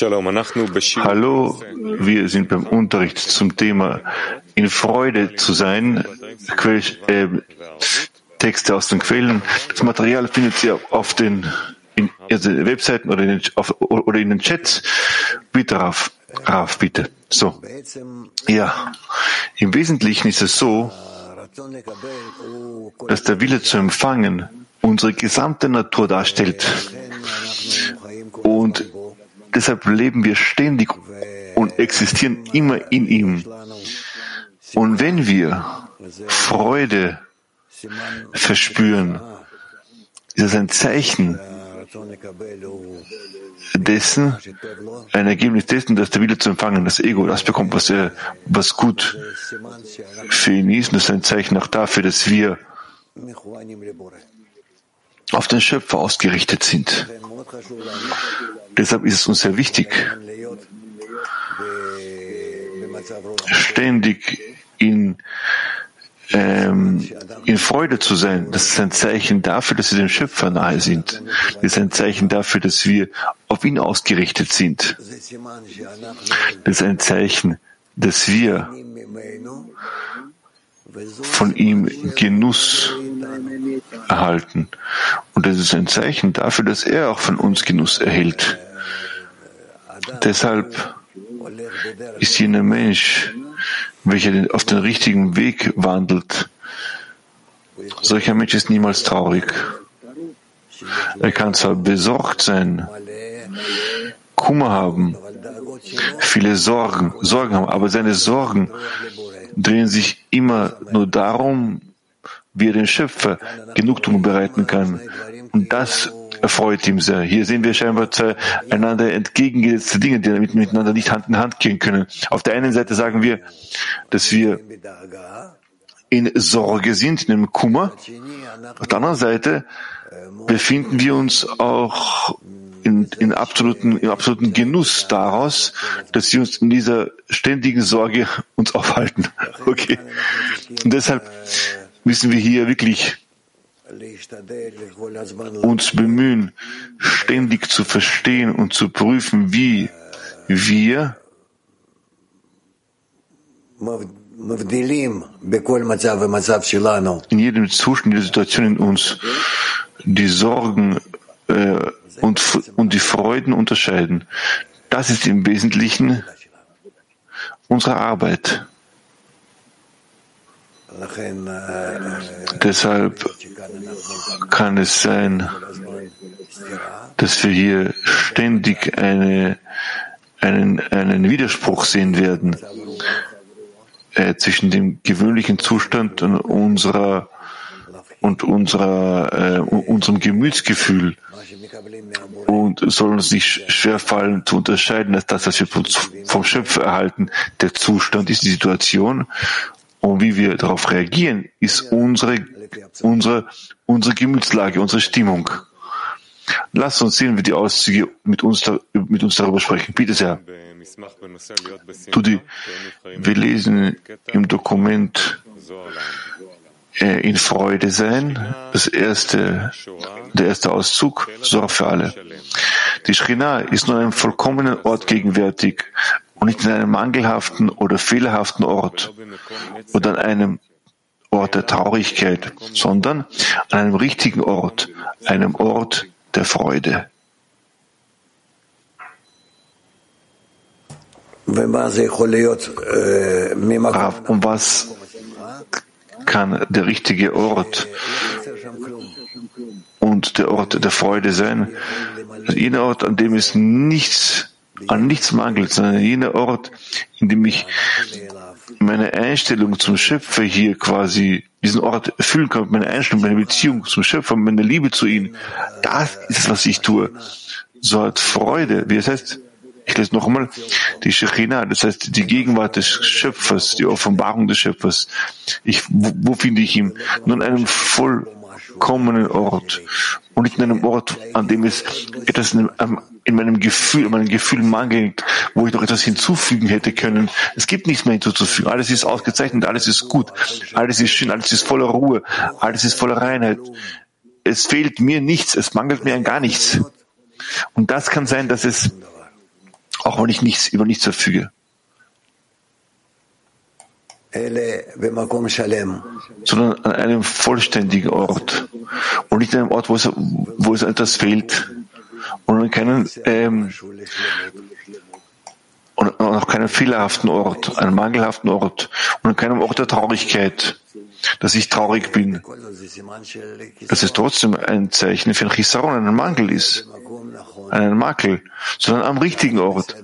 Hallo, wir sind beim Unterricht zum Thema in Freude zu sein. Äh, Texte aus den Quellen. Das Material findet ihr auf den in, also Webseiten oder in, den, auf, oder in den Chats. Bitte, Raf, Raf, bitte. So. Ja. Im Wesentlichen ist es so, dass der Wille zu empfangen unsere gesamte Natur darstellt. Und deshalb leben wir ständig und existieren immer in ihm. Und wenn wir Freude verspüren, ist das ein Zeichen dessen, ein Ergebnis dessen, dass der Wille zu empfangen, das Ego, das bekommt, was, er, was gut für ihn ist. Und das ist ein Zeichen auch dafür, dass wir auf den Schöpfer ausgerichtet sind. Deshalb ist es uns sehr wichtig, ständig in, ähm, in Freude zu sein. Das ist ein Zeichen dafür, dass wir dem Schöpfer nahe sind. Das ist ein Zeichen dafür, dass wir auf ihn ausgerichtet sind. Das ist ein Zeichen, dass wir von ihm Genuss erhalten. Und das ist ein Zeichen dafür, dass er auch von uns Genuss erhält. Deshalb ist jener Mensch, welcher auf den richtigen Weg wandelt, solcher Mensch ist niemals traurig. Er kann zwar besorgt sein, Kummer haben, viele Sorgen, Sorgen haben, aber seine Sorgen drehen sich immer nur darum, wie er den Schöpfer Genugtuung bereiten kann. Und das erfreut ihm sehr. Hier sehen wir scheinbar zwei einander entgegengesetzte Dinge, die miteinander nicht Hand in Hand gehen können. Auf der einen Seite sagen wir, dass wir in Sorge sind, in einem Kummer. Auf der anderen Seite befinden wir uns auch in, in absoluten, im absoluten Genuss daraus, dass wir uns in dieser ständigen Sorge uns aufhalten. Okay. Und deshalb müssen wir hier wirklich uns bemühen, ständig zu verstehen und zu prüfen, wie wir in jedem Zustand, der Situation in uns die Sorgen äh, und, und die Freuden unterscheiden. Das ist im Wesentlichen unsere Arbeit. Deshalb kann es sein, dass wir hier ständig eine, einen, einen Widerspruch sehen werden äh, zwischen dem gewöhnlichen Zustand und unserer und unserer, äh, unserem Gemütsgefühl und soll uns nicht schwerfallen zu unterscheiden, dass das, was wir vom Schöpfer erhalten, der Zustand ist, die Situation und wie wir darauf reagieren, ist unsere, unsere, unsere Gemütslage, unsere Stimmung. Lass uns sehen, wie die Auszüge mit uns, mit uns darüber sprechen. Bitte sehr. Tudi, wir lesen im Dokument in Freude sein, das erste, der erste Auszug, Sorge für alle. Die Schrina ist nur an einem vollkommenen Ort gegenwärtig und nicht in einem mangelhaften oder fehlerhaften Ort oder an einem Ort der Traurigkeit, sondern an einem richtigen Ort, einem Ort der Freude. Und was kann der richtige Ort und der Ort der Freude sein? Jener Ort, an dem es nichts an nichts mangelt, sondern jener Ort, in dem ich meine Einstellung zum Schöpfer hier quasi diesen Ort erfüllen kann, meine Einstellung, meine Beziehung zum Schöpfer, meine Liebe zu ihm, das ist was ich tue. So hat Freude, wie es heißt, ich lese noch einmal, die Shechina, das heißt die Gegenwart des Schöpfers, die Offenbarung des Schöpfers. Ich, wo, wo finde ich ihn? Nur an einem vollkommenen Ort und nicht in einem Ort, an dem es etwas in, in meinem Gefühl, in meinem Gefühl mangelt, wo ich noch etwas hinzufügen hätte können. Es gibt nichts mehr hinzuzufügen. Alles ist ausgezeichnet, alles ist gut, alles ist schön, alles ist voller Ruhe, alles ist voller Reinheit. Es fehlt mir nichts, es mangelt mir an gar nichts. Und das kann sein, dass es auch wenn ich nichts über nichts verfüge. sondern an einem vollständigen Ort. Und nicht an einem Ort, wo es, wo es etwas fehlt. Und an keinen ähm, und auch keinen fehlerhaften Ort, einen mangelhaften Ort. Und an keinem Ort der Traurigkeit, dass ich traurig bin, dass es trotzdem ein Zeichen für ein Chisaron, einen Mangel ist, einen Makel, sondern am richtigen Ort,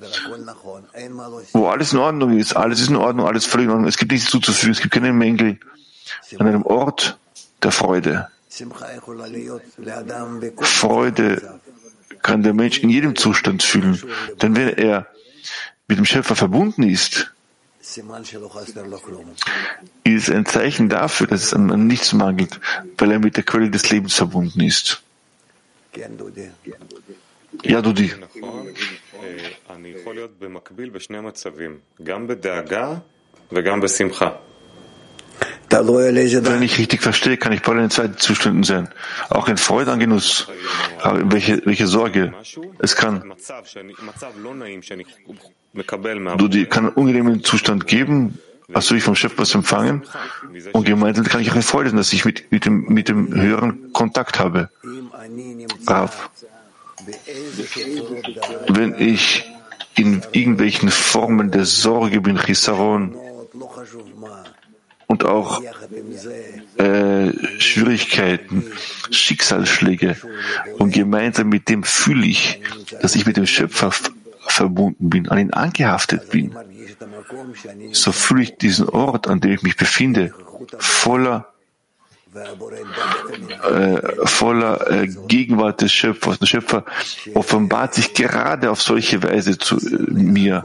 wo alles in Ordnung ist, alles ist in Ordnung, alles völlig in Ordnung, es gibt nichts zuzufügen, es gibt keine Mängel, an einem Ort der Freude. Freude kann der Mensch in jedem Zustand fühlen, denn wenn er mit dem Schöpfer verbunden ist, ist ein Zeichen dafür, dass es an nichts mangelt, weil er mit der Quelle des Lebens verbunden ist. Ja, Dudi. Wenn ich richtig verstehe, kann ich beide in zwei Zuständen sein. Auch in Freude an Genuss. Aber welche, welche Sorge? Es kann, du die, kann einen unangenehmen Zustand geben, also ich vom Chef was empfangen und gemeinsam kann ich auch sein, dass ich mit, mit dem, mit dem höheren Kontakt habe. Rav. Wenn ich in irgendwelchen Formen der Sorge bin, Chisaron, und auch äh, Schwierigkeiten, Schicksalsschläge. Und gemeinsam mit dem fühle ich, dass ich mit dem Schöpfer verbunden bin, an ihn angehaftet bin. So fühle ich diesen Ort, an dem ich mich befinde, voller äh, voller äh, Gegenwart des Schöpfers. Der Schöpfer offenbart sich gerade auf solche Weise zu äh, mir,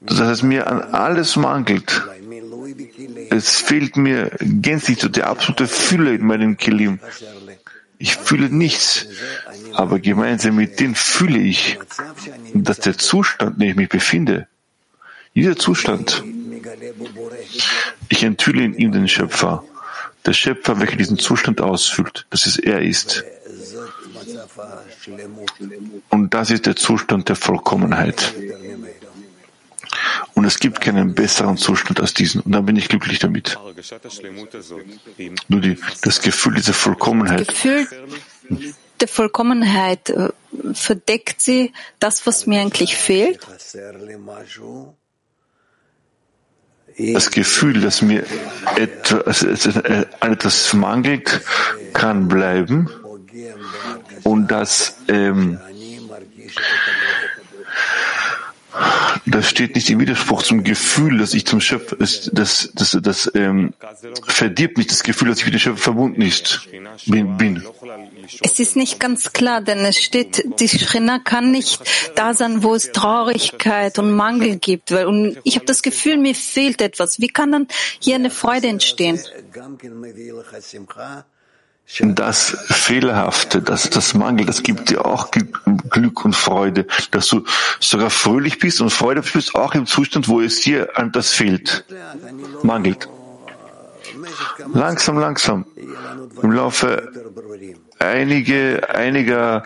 dass es mir an alles mangelt. Es fehlt mir gänzlich so der absolute Fülle in meinem Kilim. Ich fühle nichts, aber gemeinsam mit dem fühle ich, dass der Zustand, in dem ich mich befinde, dieser Zustand, ich enthülle in ihm den Schöpfer, der Schöpfer, welcher diesen Zustand ausfüllt, dass es er ist. Und das ist der Zustand der Vollkommenheit. Und es gibt keinen besseren Zustand als diesen. Und dann bin ich glücklich damit. Nur die, das Gefühl dieser Vollkommenheit. Das Gefühl der Vollkommenheit äh, verdeckt sie das, was mir eigentlich fehlt? Das Gefühl, dass mir etwas, etwas mangelt, kann bleiben und das ähm, das steht nicht im Widerspruch zum Gefühl, dass ich zum Schöpfer, das, das, das, das ähm, verdirbt nicht das Gefühl, dass ich mit dem Schöpfer verbunden ist, bin. Es ist nicht ganz klar, denn es steht, die Schrina kann nicht da sein, wo es Traurigkeit und Mangel gibt. Weil, und ich habe das Gefühl, mir fehlt etwas. Wie kann dann hier eine Freude entstehen? Das Fehlerhafte, das, das Mangel, das gibt dir auch Glück und Freude, dass du sogar fröhlich bist und Freude bist, auch im Zustand, wo es dir an das fehlt, mangelt. Langsam, langsam, im Laufe einige, einiger,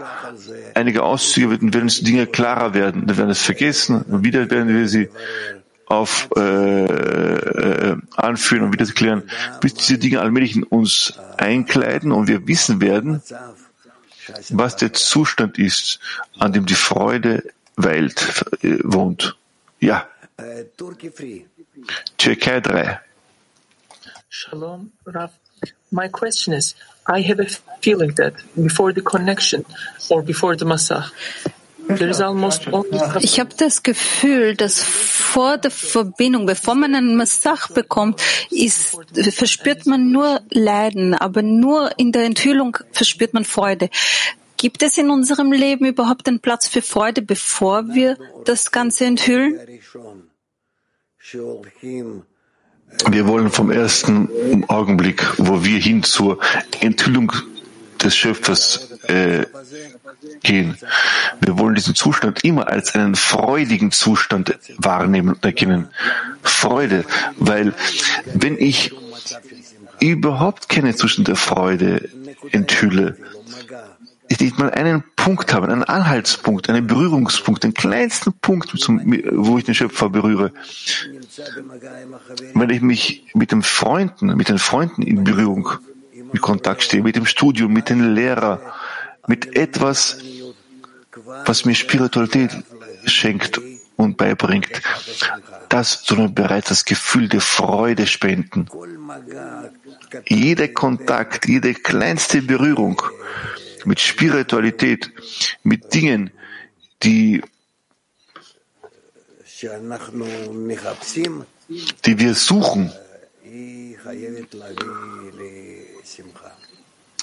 einiger Auszüge werden, werden Dinge klarer werden. Wir werden es vergessen und wieder werden wir sie auf äh, äh, anführen und wieder erklären, bis diese Dinge allmählich in uns einkleiden und wir wissen werden, was der Zustand ist, an dem die Freude weilt, äh, wohnt. Ja. Türkei 3. Shalom, Rav. My question is, I have a feeling that before the connection or before the Masach, ich habe das Gefühl, dass vor der Verbindung, bevor man einen Massach bekommt, ist, verspürt man nur Leiden, aber nur in der Enthüllung verspürt man Freude. Gibt es in unserem Leben überhaupt einen Platz für Freude, bevor wir das Ganze enthüllen? Wir wollen vom ersten Augenblick, wo wir hin zur Enthüllung des Schöpfers äh, gehen. Wir wollen diesen Zustand immer als einen freudigen Zustand wahrnehmen und erkennen. Freude, weil wenn ich überhaupt keine Zustand der Freude enthülle, ich nicht mal einen Punkt habe, einen Anhaltspunkt, einen Berührungspunkt, den kleinsten Punkt, wo ich den Schöpfer berühre. Wenn ich mich mit den Freunden, mit den Freunden in Berührung, in Kontakt stehe, mit dem Studium, mit den Lehrern, mit etwas, was mir Spiritualität schenkt und beibringt, das soll mir bereits das Gefühl der Freude spenden. Jeder Kontakt, jede kleinste Berührung mit Spiritualität, mit Dingen, die, die wir suchen,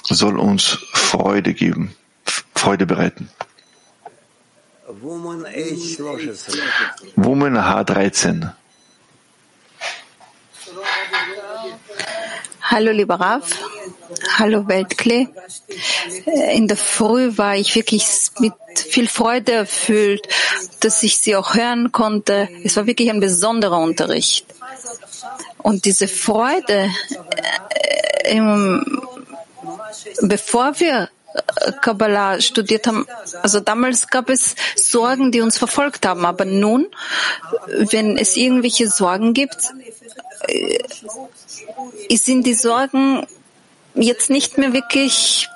soll uns Freude geben, Freude bereiten. Woman H13. Hallo, lieber Rav. Hallo, Weltklee. In der Früh war ich wirklich mit viel Freude erfüllt, dass ich Sie auch hören konnte. Es war wirklich ein besonderer Unterricht. Und diese Freude, äh, bevor wir Kabbalah studiert haben, also damals gab es Sorgen, die uns verfolgt haben, aber nun, wenn es irgendwelche Sorgen gibt, äh, sind die Sorgen jetzt nicht mehr wirklich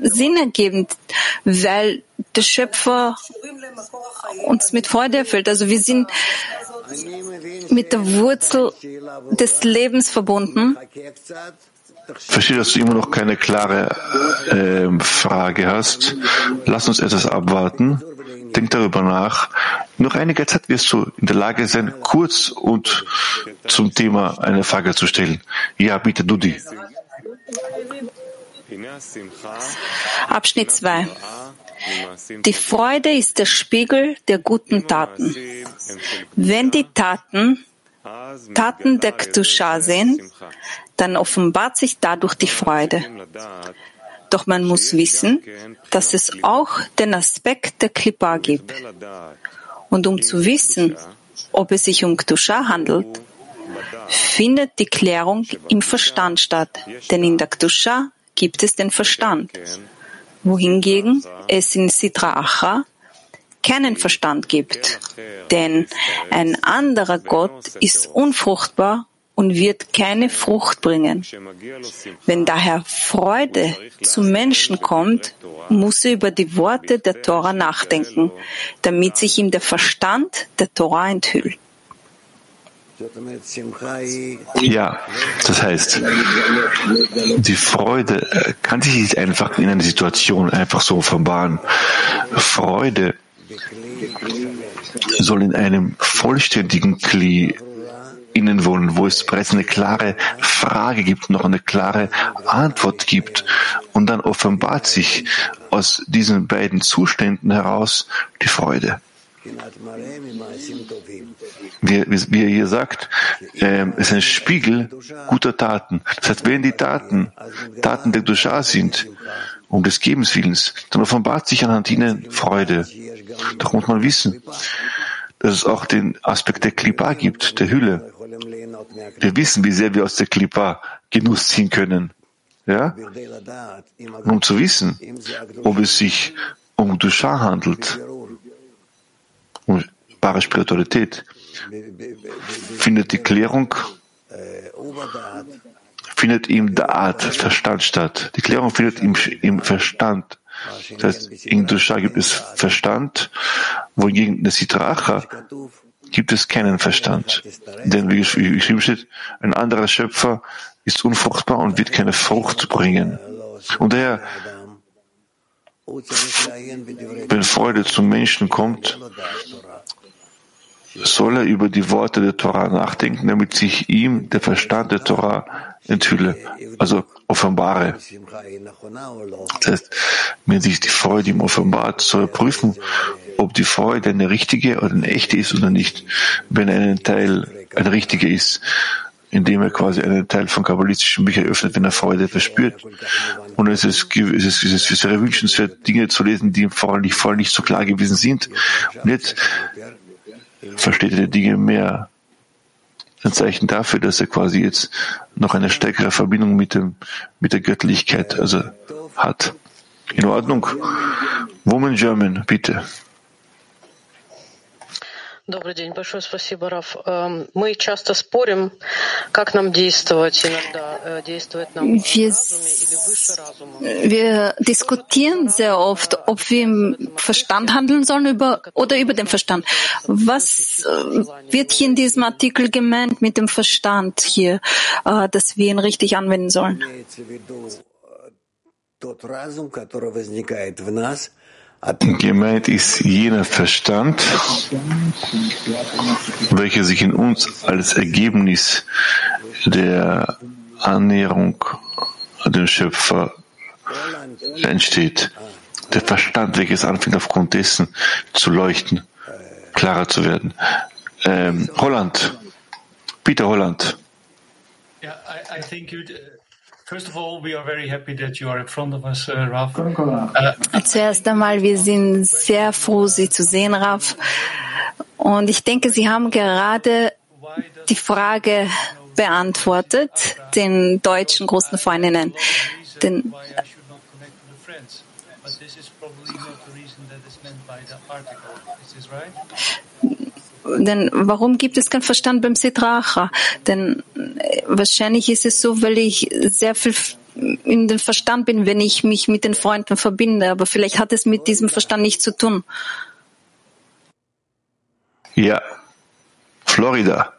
sinnergebend, weil der Schöpfer uns mit Freude erfüllt. Also wir sind mit der Wurzel des Lebens verbunden verstehe, dass du immer noch keine klare äh, Frage hast. Lass uns etwas abwarten. Denk darüber nach. Noch einige Zeit wirst du in der Lage sein, kurz und zum Thema eine Frage zu stellen. Ja, bitte, Dudi. Abschnitt 2. Die Freude ist der Spiegel der guten Taten. Wenn die Taten Taten der Ktusha sind, dann offenbart sich dadurch die Freude. Doch man muss wissen, dass es auch den Aspekt der Klippa gibt. Und um zu wissen, ob es sich um Ktusha handelt, findet die Klärung im Verstand statt. Denn in der Ktusha gibt es den Verstand, wohingegen es in Sitra Achra keinen Verstand gibt. Denn ein anderer Gott ist unfruchtbar und wird keine Frucht bringen. Wenn daher Freude zum Menschen kommt, muss er über die Worte der Tora nachdenken, damit sich ihm der Verstand der Tora enthüllt. Ja, das heißt, die Freude äh, kann sich nicht einfach in einer Situation einfach so offenbaren. Freude soll in einem vollständigen Kli innen wohnen, wo es bereits eine klare Frage gibt, noch eine klare Antwort gibt. Und dann offenbart sich aus diesen beiden Zuständen heraus die Freude. Wie, wie er hier sagt, äh, ist ein Spiegel guter Taten. Das heißt, wenn die Taten Taten der Dusha sind, um des Gebens Willens, dann offenbart sich anhand ihnen Freude. Doch muss man wissen, dass es auch den Aspekt der Klippa gibt, der Hülle. Wir wissen, wie sehr wir aus der Klippa Genuss ziehen können. Ja? Um zu wissen, ob es sich um Dusha handelt, um wahre Spiritualität, findet die Klärung findet im Da'at, Verstand statt. Die Klärung findet im, im Verstand. Das heißt, in Dusha gibt es Verstand, wohingegen in der Sitracha gibt es keinen Verstand. Denn wie geschrieben steht, ein anderer Schöpfer ist unfruchtbar und wird keine Frucht bringen. Und daher, wenn Freude zum Menschen kommt, soll er über die Worte der Torah nachdenken, damit sich ihm der Verstand der Torah enthülle, also offenbare. Das heißt, wenn sich die Freude ihm offenbart, soll er prüfen, ob die Freude eine richtige oder eine echte ist oder nicht. Wenn ein Teil eine richtige ist, indem er quasi einen Teil von kabbalistischen Büchern öffnet, wenn er Freude verspürt. Und es ist, es ist, es ist, wäre wünschenswert, Dinge zu lesen, die ihm vorher nicht, vorher nicht so klar gewesen sind. Und jetzt versteht er die Dinge mehr. Ein Zeichen dafür, dass er quasi jetzt noch eine stärkere Verbindung mit dem, mit der Göttlichkeit, also hat. In Ordnung. Woman German, bitte. Добрый день, большое спасибо, Раф. Мы часто спорим, как нам действовать. Иногда действует нам wir, wir diskutieren sehr oft, ob wir im Verstand handeln sollen über, oder über den Verstand. Was wird hier in diesem Artikel gemeint mit dem Verstand hier, dass wir ihn richtig anwenden sollen? Gemeint ist jener Verstand, welcher sich in uns als Ergebnis der Annäherung an den Schöpfer entsteht. Der Verstand, welches anfängt aufgrund dessen zu leuchten, klarer zu werden. Ähm, Holland, Peter Holland. Yeah, I, I Zuerst einmal, wir sind sehr froh, Sie zu sehen, Raf. Und ich denke, Sie haben gerade die Frage beantwortet, den deutschen großen Freundinnen. Denn denn warum gibt es keinen Verstand beim Sitracha? Denn äh, wahrscheinlich ist es so, weil ich sehr viel in den Verstand bin, wenn ich mich mit den Freunden verbinde. Aber vielleicht hat es mit diesem Verstand nichts zu tun. Ja, Florida.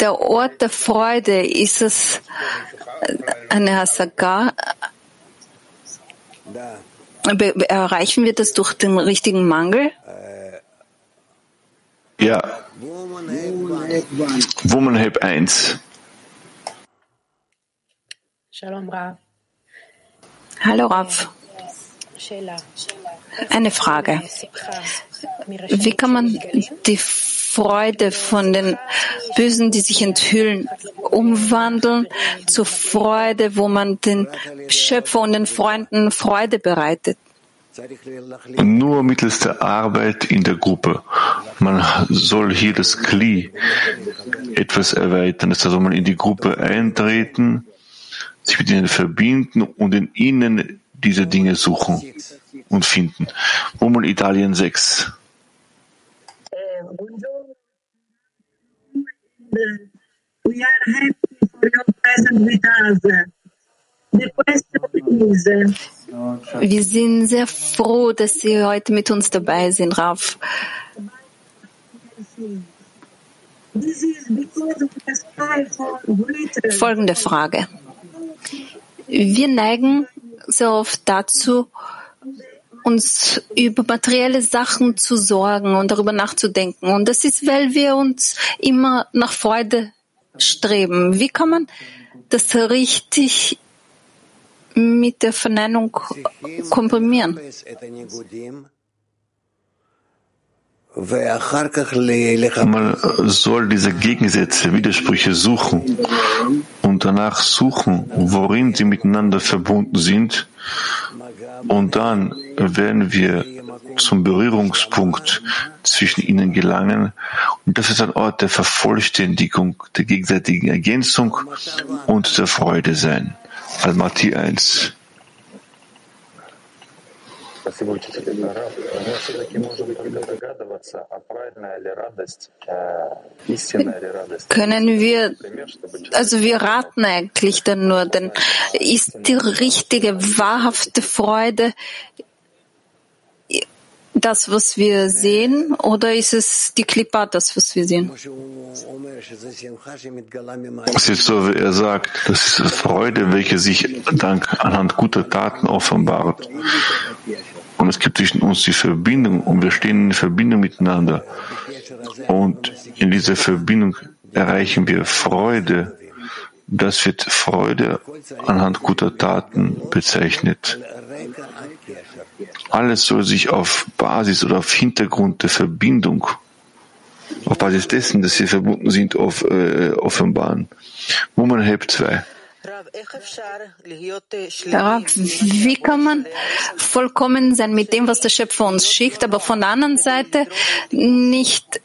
Der Ort der Freude, ist es eine Hasaga? Erreichen wir das durch den richtigen Mangel? Ja. Womanhab 1. Shalom Rav. Hallo Rav. Eine Frage. Wie kann man die Freude von den Bösen, die sich enthüllen, umwandeln zur Freude, wo man den Schöpfer und den Freunden Freude bereitet? Nur mittels der Arbeit in der Gruppe. Man soll hier das Kli etwas erweitern. Das heißt, man in die Gruppe eintreten, sich mit ihnen verbinden und in ihnen diese Dinge suchen und finden. Woman Italien 6. We are happy for your presence with us. The question is, Wir sind sehr froh, dass Sie heute mit uns dabei sind, Raf. Folgende Frage. Wir neigen sehr oft dazu, uns über materielle Sachen zu sorgen und darüber nachzudenken. Und das ist, weil wir uns immer nach Freude streben. Wie kann man das richtig mit der Verneinung komprimieren? Man soll diese Gegensätze, Widersprüche suchen und danach suchen, worin sie miteinander verbunden sind. Und dann werden wir zum Berührungspunkt zwischen ihnen gelangen. Und das ist ein Ort der Vervollständigung, der gegenseitigen Ergänzung und der Freude sein. Almaty 1. Спасибо, учитель. Раф, мы все-таки можем только догадываться, а правильная ли радость, истинная ли радость. Können wir, also wir raten eigentlich dann nur, denn ist die richtige, wahrhafte Freude das, was wir sehen, oder ist es die Klippa, das, was wir sehen? Es ist so, wie er sagt, das ist Freude, welche sich dank anhand guter Taten offenbart. Und es gibt zwischen uns die Verbindung und wir stehen in Verbindung miteinander. Und in dieser Verbindung erreichen wir Freude. Das wird Freude anhand guter Taten bezeichnet. Alles soll sich auf Basis oder auf Hintergrund der Verbindung, auf Basis dessen, dass sie verbunden sind, auf, äh, offenbaren. Woman Help 2. Darauf, wie kann man vollkommen sein mit dem, was der Schöpfer uns schickt, aber von der anderen Seite nicht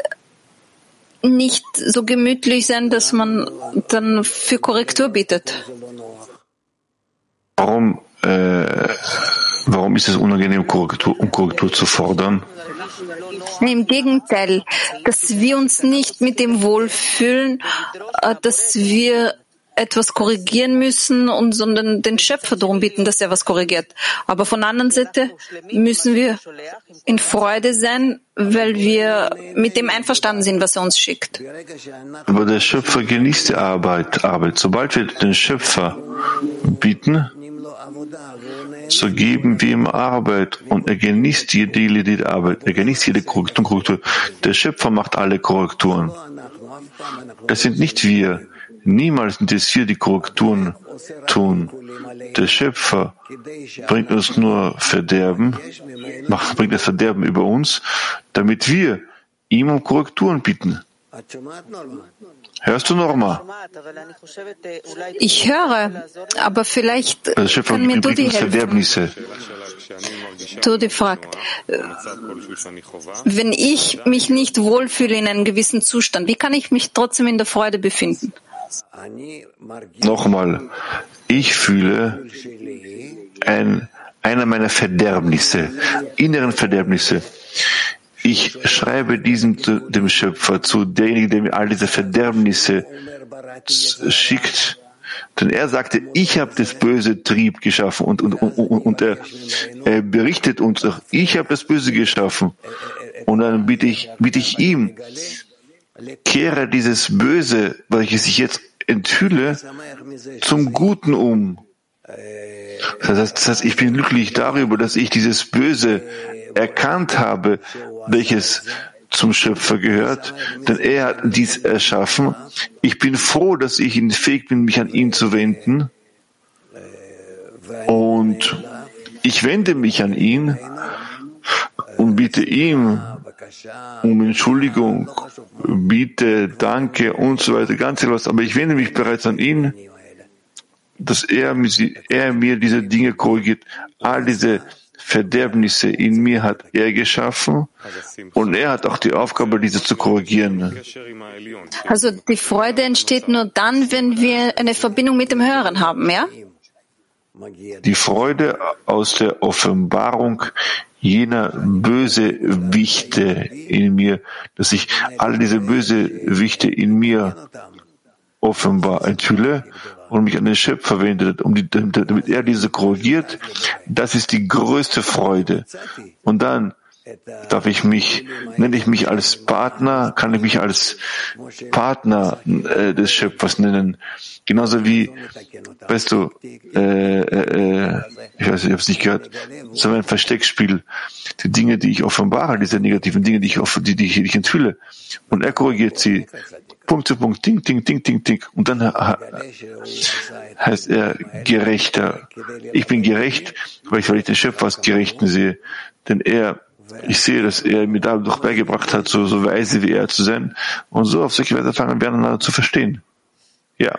nicht so gemütlich sein, dass man dann für Korrektur bittet? Warum, warum ist es unangenehm, Korrektur, um Korrektur zu fordern? Im Gegenteil, dass wir uns nicht mit dem wohlfühlen, äh, dass wir etwas korrigieren müssen und sondern den Schöpfer darum bitten, dass er was korrigiert. Aber von der anderen Seite müssen wir in Freude sein, weil wir mit dem einverstanden sind, was er uns schickt. Aber der Schöpfer genießt die Arbeit. Arbeit. Sobald wir den Schöpfer bieten, so geben wir ihm Arbeit und er genießt jede, jede Arbeit. Er genießt jede Korrektur. Der Schöpfer macht alle Korrekturen. Das sind nicht wir. Niemals wir, die Korrekturen tun. Der Schöpfer bringt uns nur Verderben, macht, bringt das Verderben über uns, damit wir ihm um Korrekturen bitten. Hörst du Norma? Ich höre, aber vielleicht Der Schöpfer kann mir Dudi helfen. Dudi fragt, wenn ich mich nicht wohlfühle in einem gewissen Zustand, wie kann ich mich trotzdem in der Freude befinden? Nochmal, ich fühle ein, einer meiner Verderbnisse, inneren Verderbnisse. Ich schreibe diesem dem Schöpfer zu, derjenige, der mir all diese Verderbnisse schickt. Denn er sagte, ich habe das böse Trieb geschaffen und, und, und, und, er, er berichtet uns, ich habe das Böse geschaffen. Und dann bitte ich, bitte ich ihm, kehre dieses Böse, welches ich jetzt enthülle, zum Guten um. Das heißt, das heißt, ich bin glücklich darüber, dass ich dieses Böse erkannt habe, welches zum Schöpfer gehört, denn er hat dies erschaffen. Ich bin froh, dass ich fähig bin, mich an ihn zu wenden. Und ich wende mich an ihn und bitte ihm um Entschuldigung, bitte, danke und so weiter, ganz etwas. Aber ich wende mich bereits an ihn, dass er, er mir diese Dinge korrigiert. All diese Verderbnisse in mir hat er geschaffen und er hat auch die Aufgabe, diese zu korrigieren. Also die Freude entsteht nur dann, wenn wir eine Verbindung mit dem Hören haben, ja? Die Freude aus der Offenbarung jener böse Wichte in mir, dass ich all diese böse Wichte in mir offenbar enthülle und mich an den Schöpfer wende, um die, damit er diese korrigiert, das ist die größte Freude. Und dann darf ich mich, nenne ich mich als Partner, kann ich mich als Partner äh, des Schöpfers nennen. Genauso wie, weißt du, äh, äh, ich weiß, ich habe es nicht gehört, so ein Versteckspiel. Die Dinge, die ich offenbare, diese negativen Dinge, die ich, off die, die ich, die ich enthülle. Und er korrigiert sie. Punkt zu Punkt, ding, ding, ding, ding, ding. Und dann heißt er gerechter. Ich bin gerecht, weil ich, weil ich den Schöpfer als Gerechten sehe. Denn er, ich sehe, dass er mir da doch beigebracht hat, so, so weise wie er zu sein. Und so auf solche Weise fangen wir an, zu verstehen. Ja.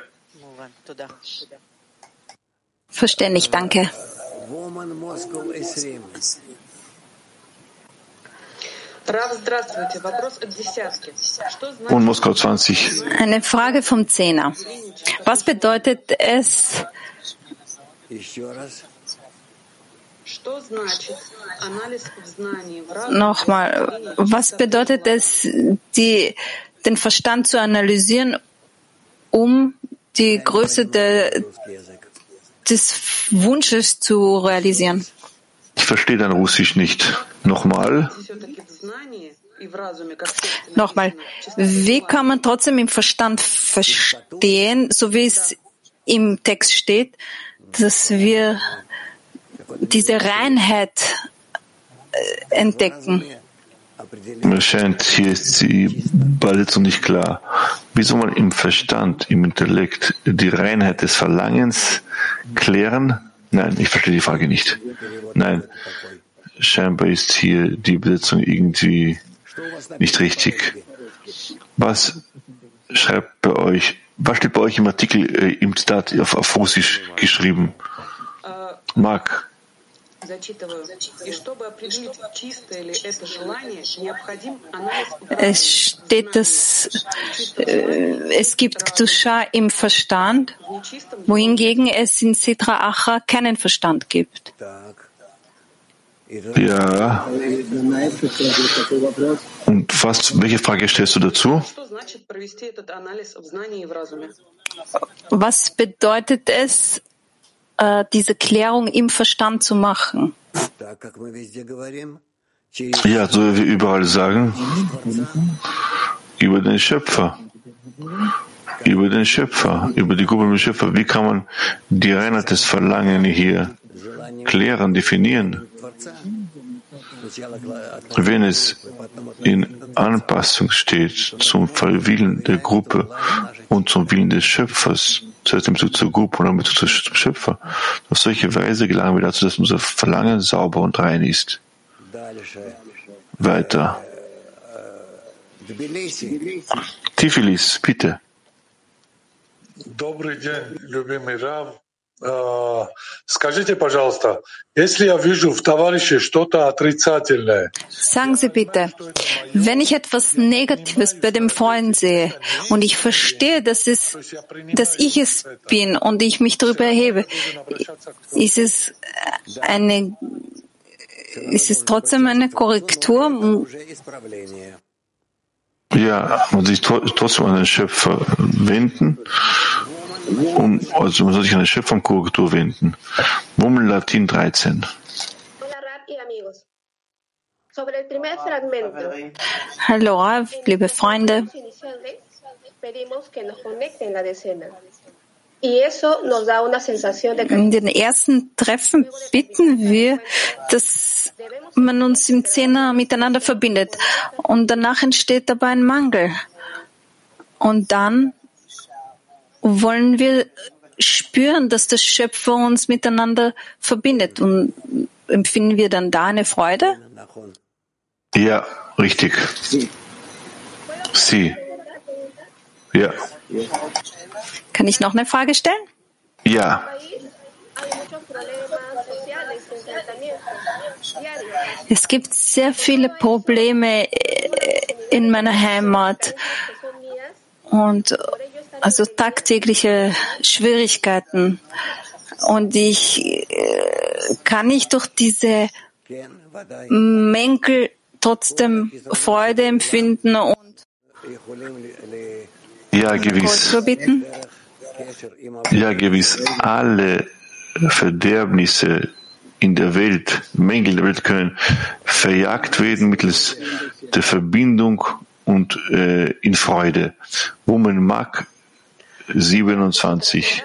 Verständlich, danke. Und Moskau 20. Eine Frage vom Zehner. Was bedeutet es, Nochmal, was bedeutet es, die, den Verstand zu analysieren, um die Größe de, des Wunsches zu realisieren? Ich verstehe dein Russisch nicht. Nochmal. Nochmal. Wie kann man trotzdem im Verstand verstehen, so wie es im Text steht, dass wir diese Reinheit äh, entdecken? Mir scheint, hier ist die Übersetzung nicht klar. Wie soll man im Verstand, im Intellekt die Reinheit des Verlangens klären? Nein, ich verstehe die Frage nicht. Nein, scheinbar ist hier die Übersetzung irgendwie nicht richtig. Was schreibt bei euch, was steht bei euch im Artikel, äh, im Zitat auf, auf Russisch geschrieben? Mark, Es steht, dass äh, es gibt Gdusha im Verstand, wohingegen es in Sitra Acha keinen Verstand gibt. Ja. Und was, welche Frage stellst du dazu? Was bedeutet es, äh, diese Klärung im Verstand zu machen? Ja, so wie wir überall sagen, über den Schöpfer. Über den Schöpfer, über die Gruppe mit dem Schöpfer. Wie kann man die Reinheit des Verlangen hier klären, definieren? Wenn es in Anpassung steht zum Willen der Gruppe und zum Willen des Schöpfers, zuerst im Bezug zur Gruppe dann im Bezug zum Schöpfer, auf solche Weise gelangen wir dazu, dass unser Verlangen sauber und rein ist. Weiter. Tifilis, bitte. Sagen Sie bitte, wenn ich etwas Negatives bei dem Freund sehe und ich verstehe, dass, es, dass ich es bin und ich mich darüber erhebe, ist es eine, ist es trotzdem eine Korrektur? Ja, muss ich trotzdem an den Schöpfer äh, wenden um, also man soll sich an der Schöpfungskorrektur wenden. Mummel Latin 13. Hallo Rav, liebe Freunde. In den ersten Treffen bitten wir, dass man uns im Zehner miteinander verbindet. Und danach entsteht dabei ein Mangel. Und dann wollen wir spüren, dass der Schöpfer uns miteinander verbindet. Und empfinden wir dann da eine Freude? Ja, richtig. Sie. Ja. Kann ich noch eine Frage stellen? Ja. Es gibt sehr viele Probleme in meiner Heimat und also tagtägliche Schwierigkeiten. Und ich äh, kann nicht durch diese Mängel trotzdem Freude empfinden und ja, gewiss. Ja, gewiss. Alle Verderbnisse in der Welt, Mängel der Welt können verjagt werden mittels der Verbindung und äh, in Freude. Woman mag 27.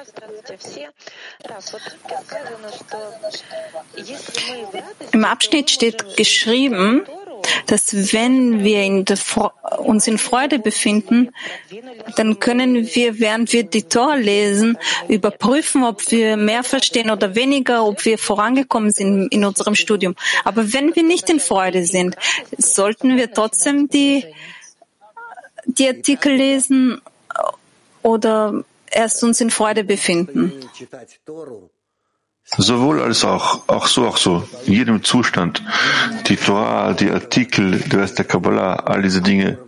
Im Abschnitt steht geschrieben, dass wenn wir in uns in Freude befinden, dann können wir, während wir die Tor lesen, überprüfen, ob wir mehr verstehen oder weniger, ob wir vorangekommen sind in unserem Studium. Aber wenn wir nicht in Freude sind, sollten wir trotzdem die, die Artikel lesen oder erst uns in Freude befinden. Sowohl als auch, auch so, auch so, in jedem Zustand, die Torah, die Artikel, der Rest der Kabbalah, all diese Dinge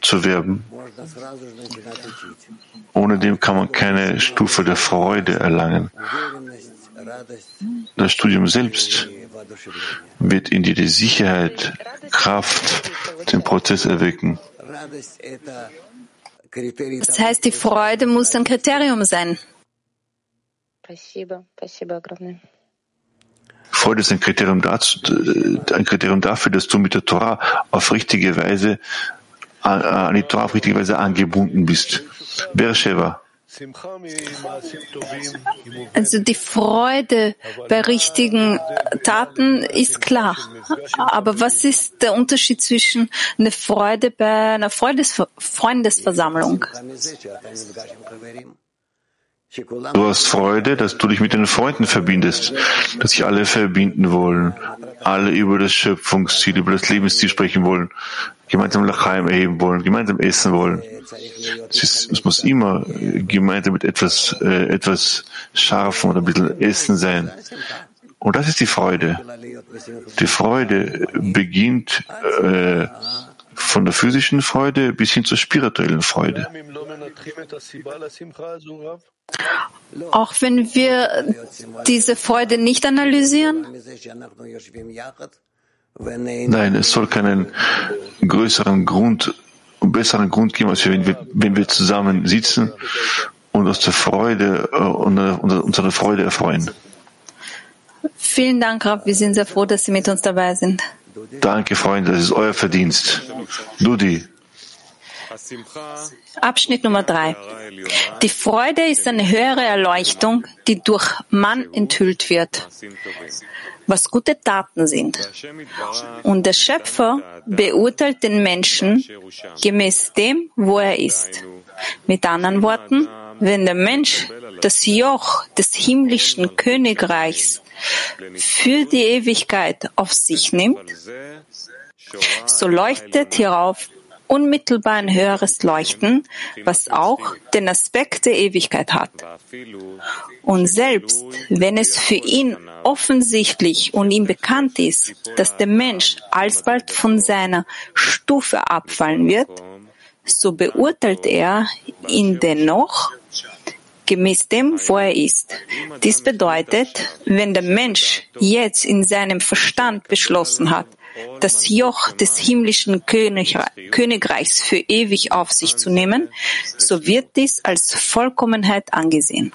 zu werben. Ohne dem kann man keine Stufe der Freude erlangen. Das Studium selbst wird in dir die Sicherheit, Kraft, den Prozess erwecken. Das heißt, die Freude muss ein Kriterium sein. Freude ist ein Kriterium, dazu, ein Kriterium dafür, dass du mit der Torah auf richtige Weise, an die Torah auf richtige Weise angebunden bist. Beersheba. Also die Freude bei richtigen Taten ist klar. Aber was ist der Unterschied zwischen einer Freude bei einer Freundes Freundesversammlung? Du hast Freude, dass du dich mit den Freunden verbindest, dass sich alle verbinden wollen, alle über das Schöpfungsziel, über das Lebensziel sprechen wollen, gemeinsam Lachaim erheben wollen, gemeinsam essen wollen. Es, ist, es muss immer gemeinsam mit etwas, äh, etwas Scharfem oder ein bisschen Essen sein. Und das ist die Freude. Die Freude beginnt äh, von der physischen Freude bis hin zur spirituellen Freude. Auch wenn wir diese Freude nicht analysieren? Nein, es soll keinen größeren Grund, besseren Grund geben, als wenn wir, wenn wir zusammen sitzen und aus der Freude, äh, unsere Freude erfreuen. Vielen Dank, Rav. Wir sind sehr froh, dass Sie mit uns dabei sind. Danke, Freunde. Das ist euer Verdienst. Dudi. Abschnitt Nummer drei. Die Freude ist eine höhere Erleuchtung, die durch Mann enthüllt wird, was gute Taten sind. Und der Schöpfer beurteilt den Menschen gemäß dem, wo er ist. Mit anderen Worten, wenn der Mensch das Joch des himmlischen Königreichs für die Ewigkeit auf sich nimmt, so leuchtet hierauf unmittelbar ein höheres Leuchten, was auch den Aspekt der Ewigkeit hat. Und selbst wenn es für ihn offensichtlich und ihm bekannt ist, dass der Mensch alsbald von seiner Stufe abfallen wird, so beurteilt er ihn dennoch gemäß dem, wo er ist. Dies bedeutet, wenn der Mensch jetzt in seinem Verstand beschlossen hat, das Joch des himmlischen Königreichs für ewig auf sich zu nehmen, so wird dies als Vollkommenheit angesehen.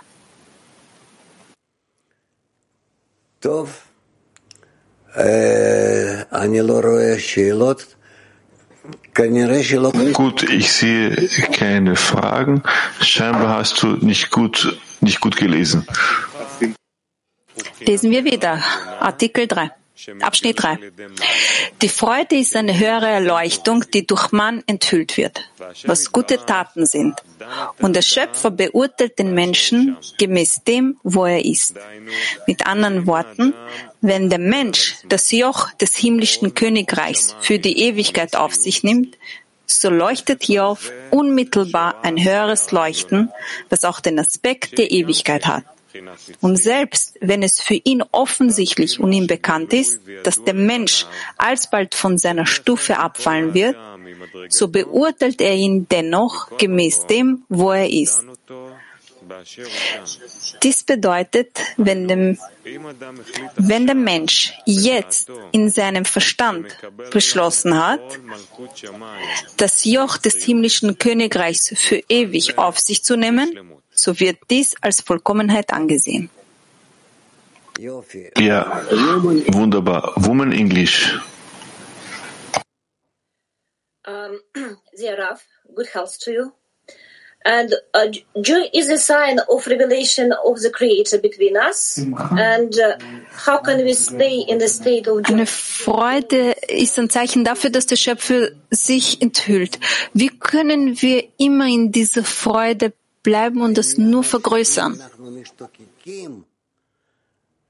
Gut, ich sehe keine Fragen. Scheinbar hast du nicht gut, nicht gut gelesen. Lesen wir wieder. Artikel 3. Abschnitt 3. Die Freude ist eine höhere Erleuchtung, die durch Mann enthüllt wird, was gute Taten sind. Und der Schöpfer beurteilt den Menschen gemäß dem, wo er ist. Mit anderen Worten, wenn der Mensch das Joch des himmlischen Königreichs für die Ewigkeit auf sich nimmt, so leuchtet hierauf unmittelbar ein höheres Leuchten, das auch den Aspekt der Ewigkeit hat. Und selbst wenn es für ihn offensichtlich und ihm bekannt ist, dass der Mensch alsbald von seiner Stufe abfallen wird, so beurteilt er ihn dennoch gemäß dem, wo er ist. Dies bedeutet, wenn, dem, wenn der Mensch jetzt in seinem Verstand beschlossen hat, das Joch des himmlischen Königreichs für ewig auf sich zu nehmen, so wird dies als Vollkommenheit angesehen. Ja, wunderbar. Woman English. Um, dear Rav, good health to you. And uh, joy is a sign of revelation of the Creator between us. And uh, how can we stay in the state of joy? Eine Freude ist ein Zeichen dafür, dass der Schöpfer sich enthüllt. Wie können wir immer in dieser Freude bleiben und das nur vergrößern.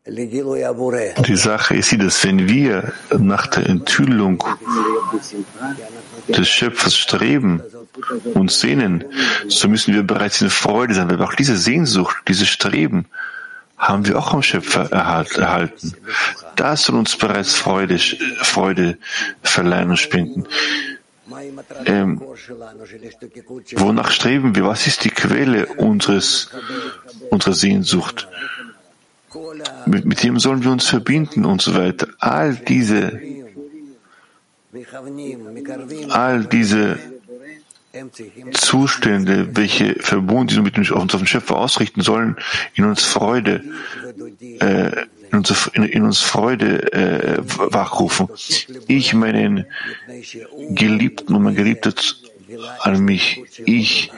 Die Sache ist dass wenn wir nach der Enthüllung des Schöpfers streben und sehnen, so müssen wir bereits in Freude sein, weil auch diese Sehnsucht, dieses Streben haben wir auch am Schöpfer erhalten. Das soll uns bereits Freude, Freude verleihen und spenden. Ähm, wonach streben wir? Was ist die Quelle unseres, unserer Sehnsucht? Mit, mit dem sollen wir uns verbinden und so weiter. All diese, all diese Zustände, welche verbunden sind mit uns auf den Schöpfer ausrichten sollen, in uns Freude, äh, in, uns, in, in uns Freude äh, wachrufen. Ich meinen Geliebten und mein Geliebter an mich, ich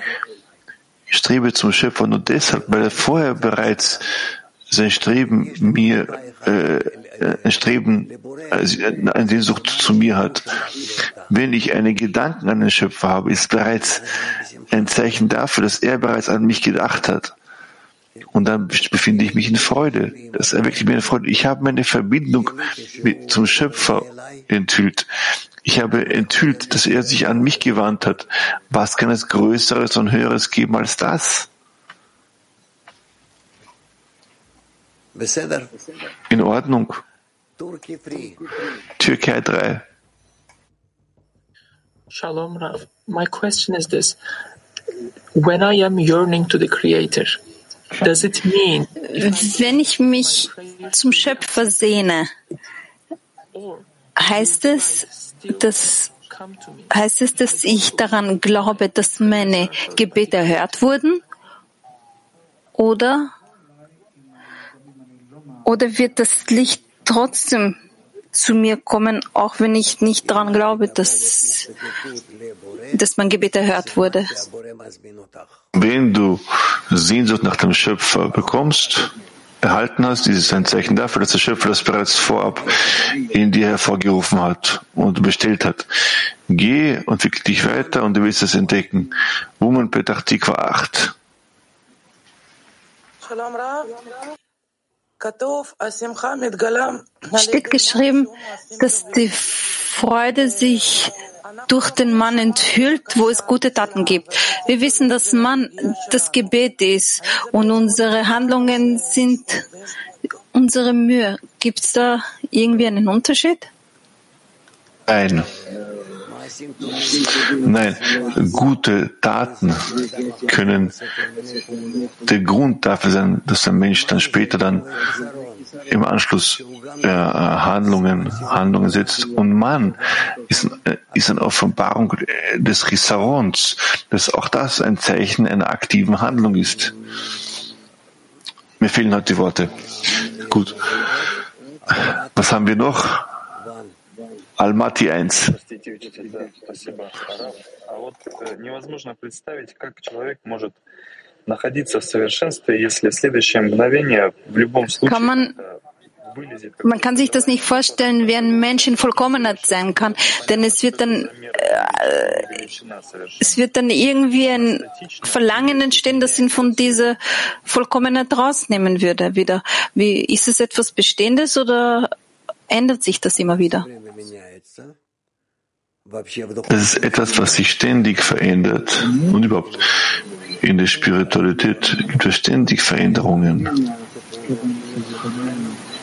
strebe zum Schöpfer nur deshalb, weil er vorher bereits sein Streben mir, äh, ein Streben, äh, eine Sehnsucht zu mir hat. Wenn ich einen Gedanken an den Schöpfer habe, ist bereits ein Zeichen dafür, dass er bereits an mich gedacht hat. Und dann befinde ich mich in Freude. Das erweckt mir eine Freude. Ich habe meine Verbindung mit, zum Schöpfer enthüllt. Ich habe enthüllt, dass er sich an mich gewandt hat. Was kann es Größeres und Höheres geben als das? In Ordnung. Türkei 3. Shalom Rav. My question is this. When I am yearning to the Creator, Wenn ich mich zum Schöpfer sehne, heißt es, dass heißt es, dass ich daran glaube, dass meine Gebete erhört wurden? Oder, oder wird das Licht trotzdem zu mir kommen, auch wenn ich nicht daran glaube, dass, dass mein Gebet erhört wurde? Wenn du Sehnsucht nach dem Schöpfer bekommst, erhalten hast, dieses ist ein Zeichen dafür, dass der Schöpfer das bereits vorab in dir hervorgerufen hat und bestellt hat. Geh und entwickle dich weiter und du wirst es entdecken. Woman Petach Tikva 8. steht geschrieben, dass die Freude sich durch den Mann enthüllt, wo es gute Taten gibt. Wir wissen, dass Mann das Gebet ist und unsere Handlungen sind unsere Mühe. Gibt es da irgendwie einen Unterschied? Nein. Nein, gute Taten können der Grund dafür sein, dass der Mensch dann später dann im Anschluss äh, Handlungen, Handlungen setzt. Und man ist, äh, ist eine Offenbarung des Chisarons, dass auch das ein Zeichen einer aktiven Handlung ist. Mir fehlen heute die Worte. Gut. Was haben wir noch? Almaty 1. Kann man, man kann sich das nicht vorstellen, wie ein Mensch in Vollkommenheit sein kann, denn es wird dann, äh, es wird dann irgendwie ein Verlangen entstehen, das ihn von dieser Vollkommenheit rausnehmen würde wieder. Wie, ist es etwas Bestehendes oder ändert sich das immer wieder? Das ist etwas, was sich ständig verändert. Und überhaupt, in der Spiritualität gibt es ständig Veränderungen.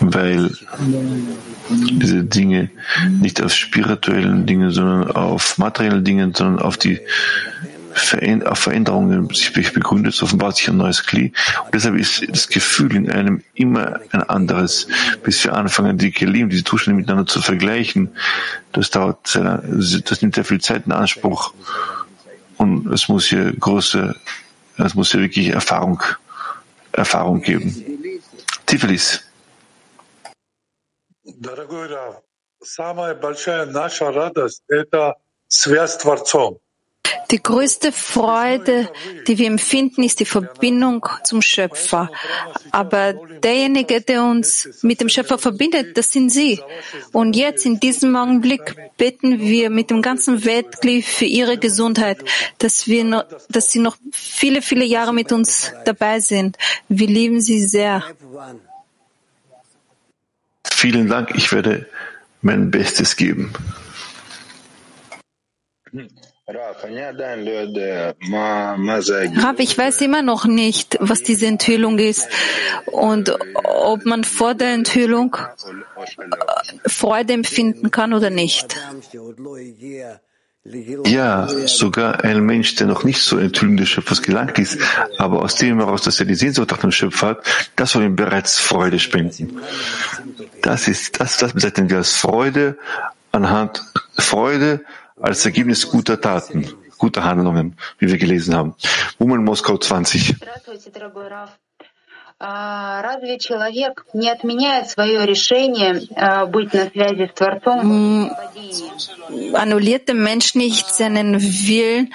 Weil diese Dinge nicht auf spirituellen Dingen, sondern auf materiellen Dingen, sondern auf die auf Veränderungen sich begründet, es offenbart sich ein neues Kli. Und deshalb ist das Gefühl in einem immer ein anderes, bis wir anfangen, die Kelim, diese Zustände miteinander zu vergleichen. Das dauert sehr, das nimmt sehr viel Zeit in Anspruch. Und es muss hier große, es muss hier wirklich Erfahrung, Erfahrung geben. Tiflis. Дорогой Рав, самая большая наша радость – это связь с Творцом. Die größte Freude, die wir empfinden, ist die Verbindung zum Schöpfer. Aber derjenige, der uns mit dem Schöpfer verbindet, das sind Sie. Und jetzt, in diesem Augenblick, beten wir mit dem ganzen Weltglied für Ihre Gesundheit, dass wir noch, dass Sie noch viele, viele Jahre mit uns dabei sind. Wir lieben Sie sehr. Vielen Dank. Ich werde mein Bestes geben. Rav, ich weiß immer noch nicht, was diese Enthüllung ist und ob man vor der Enthüllung äh, Freude empfinden kann oder nicht. Ja, sogar ein Mensch, der noch nicht so Enthüllung des Schöpfers gelangt ist, aber aus dem heraus, dass er die Sehnsucht nach dem Schöpfer hat, das soll ihm bereits Freude spenden. Das ist, das, das bezeichnen wir als Freude anhand, Freude als Ergebnis guter Taten, guter Handlungen, wie wir gelesen haben. Woman Moskau 20. Здравствуйте, дорогой Раф. А, Разве человек не отменяет свое решение а, быть на связи с Творцом в падении? Annulliert der Mensch nicht seinen Willen,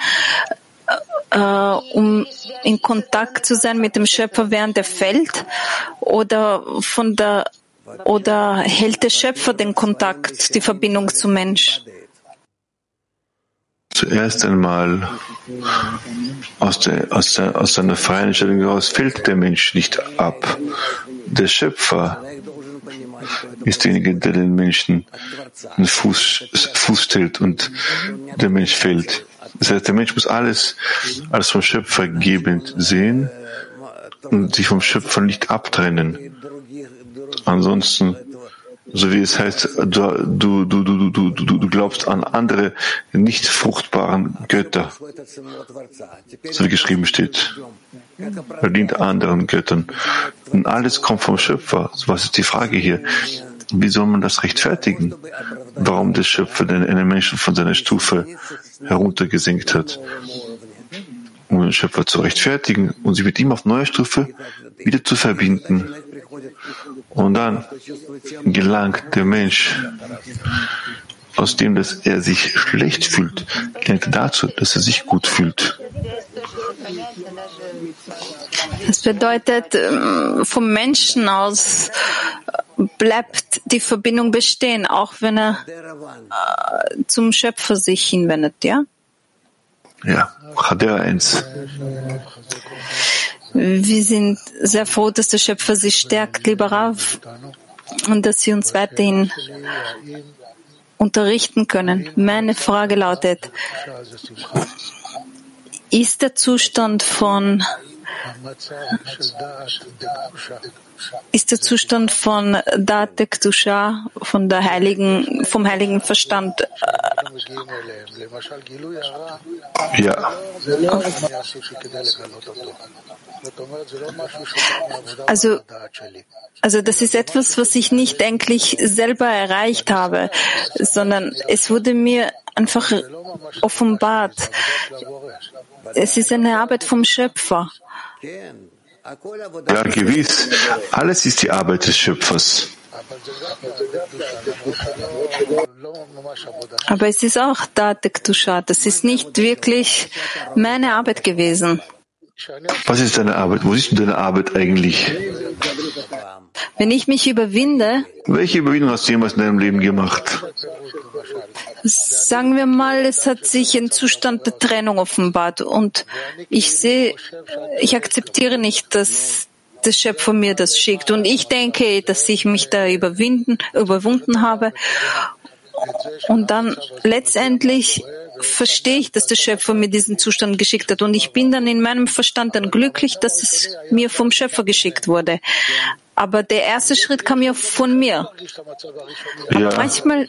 äh, um in Kontakt zu sein mit dem Schöpfer, während er fällt? Oder von der oder hält der Schöpfer den Kontakt, die Verbindung zum Mensch? Zuerst einmal aus, der, aus, der, aus seiner freien Entscheidung heraus fällt der Mensch nicht ab. Der Schöpfer ist derjenige, der den Menschen den Fuß, Fuß stellt und der Mensch fällt. Das heißt, der Mensch muss alles als vom Schöpfer gebend sehen und sich vom Schöpfer nicht abtrennen. Ansonsten, so wie es heißt, du, du, du, du, du, du, du glaubst an andere nicht fruchtbaren Götter, so wie geschrieben steht. Er dient anderen Göttern. Und alles kommt vom Schöpfer. Was ist die Frage hier? Wie soll man das rechtfertigen? Warum der Schöpfer den einen Menschen von seiner Stufe heruntergesenkt hat? Um den Schöpfer zu rechtfertigen und sich mit ihm auf neuer Stufe wieder zu verbinden. Und dann gelangt der Mensch aus dem, dass er sich schlecht fühlt, gelangt dazu, dass er sich gut fühlt. Das bedeutet, ähm, vom Menschen aus äh, bleibt die Verbindung bestehen, auch wenn er äh, zum Schöpfer sich hinwendet, ja? Ja, Chadera 1. Wir sind sehr froh, dass der Schöpfer sich stärkt, lieber Rav, und dass Sie uns weiterhin unterrichten können. Meine Frage lautet, ist der Zustand von ist der Zustand von Date Ktusha, von der heiligen, vom heiligen Verstand. Äh, ja. Also, also das ist etwas, was ich nicht endlich selber erreicht habe, sondern es wurde mir einfach offenbart. Es ist eine Arbeit vom Schöpfer. Ja, gewiss. Alles ist die Arbeit des Schöpfers. Aber es ist auch Date Ktusha. Das ist nicht wirklich meine Arbeit gewesen. Was ist deine Arbeit? Wo siehst du deine Arbeit eigentlich? Wenn ich mich überwinde. Welche Überwindung hast du jemals in deinem Leben gemacht? Sagen wir mal, es hat sich ein Zustand der Trennung offenbart und ich sehe, ich akzeptiere nicht, dass der Schöpfer mir das schickt und ich denke, dass ich mich da überwinden, überwunden habe und dann letztendlich verstehe ich, dass der Schöpfer mir diesen Zustand geschickt hat. Und ich bin dann in meinem Verstand dann glücklich, dass es mir vom Schöpfer geschickt wurde. Aber der erste Schritt kam ja von mir. Aber manchmal,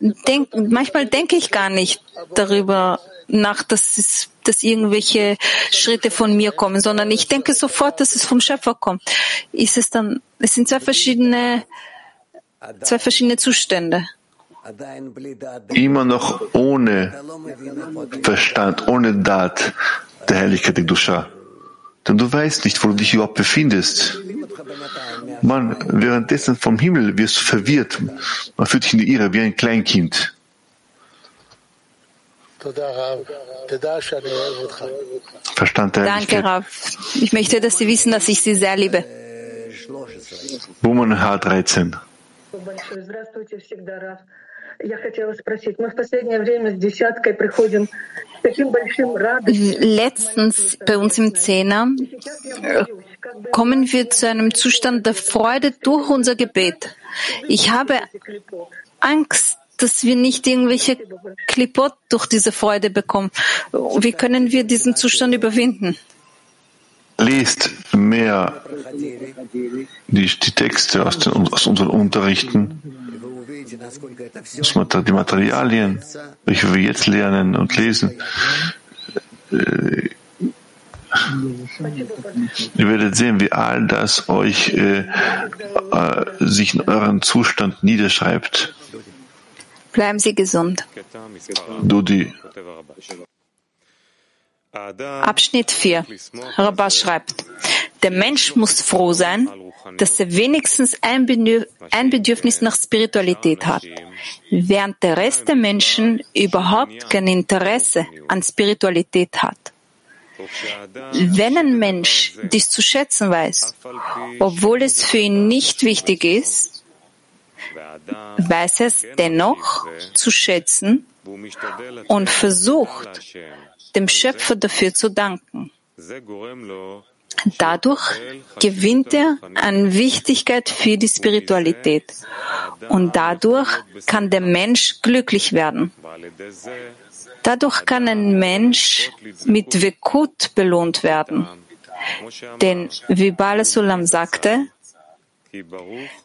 denk, manchmal denke ich gar nicht darüber nach, dass, es, dass irgendwelche Schritte von mir kommen, sondern ich denke sofort, dass es vom Schöpfer kommt. Ist es dann, es sind zwei verschiedene, zwei verschiedene Zustände immer noch ohne Verstand, ohne Dat der Herrlichkeit der Dusha. Denn du weißt nicht, wo du dich überhaupt befindest. Man, währenddessen vom Himmel wirst du verwirrt. Man fühlt dich in die Irre wie ein Kleinkind. Verstand der Danke, Rav. Ich möchte, dass Sie wissen, dass ich Sie sehr liebe. Buman H13. Letztens bei uns im Zehner kommen wir zu einem Zustand der Freude durch unser Gebet. Ich habe Angst, dass wir nicht irgendwelche Klipot durch diese Freude bekommen. Wie können wir diesen Zustand überwinden? Lest mehr die, die Texte aus, den, aus unseren Unterrichten die Materialien, welche wir jetzt lernen und lesen, äh, Ihr werdet sehen, wie all das euch äh, äh, sich in euren Zustand niederschreibt. Bleiben Sie gesund. Dudi. Abschnitt 4. Rabbah schreibt, der Mensch muss froh sein, dass er wenigstens ein Bedürfnis nach Spiritualität hat, während der Rest der Menschen überhaupt kein Interesse an Spiritualität hat. Wenn ein Mensch dies zu schätzen weiß, obwohl es für ihn nicht wichtig ist, weiß er es dennoch zu schätzen und versucht, dem Schöpfer dafür zu danken. Dadurch gewinnt er an Wichtigkeit für die Spiritualität und dadurch kann der Mensch glücklich werden. Dadurch kann ein Mensch mit Vekut belohnt werden. Denn wie Bala Sulam sagte,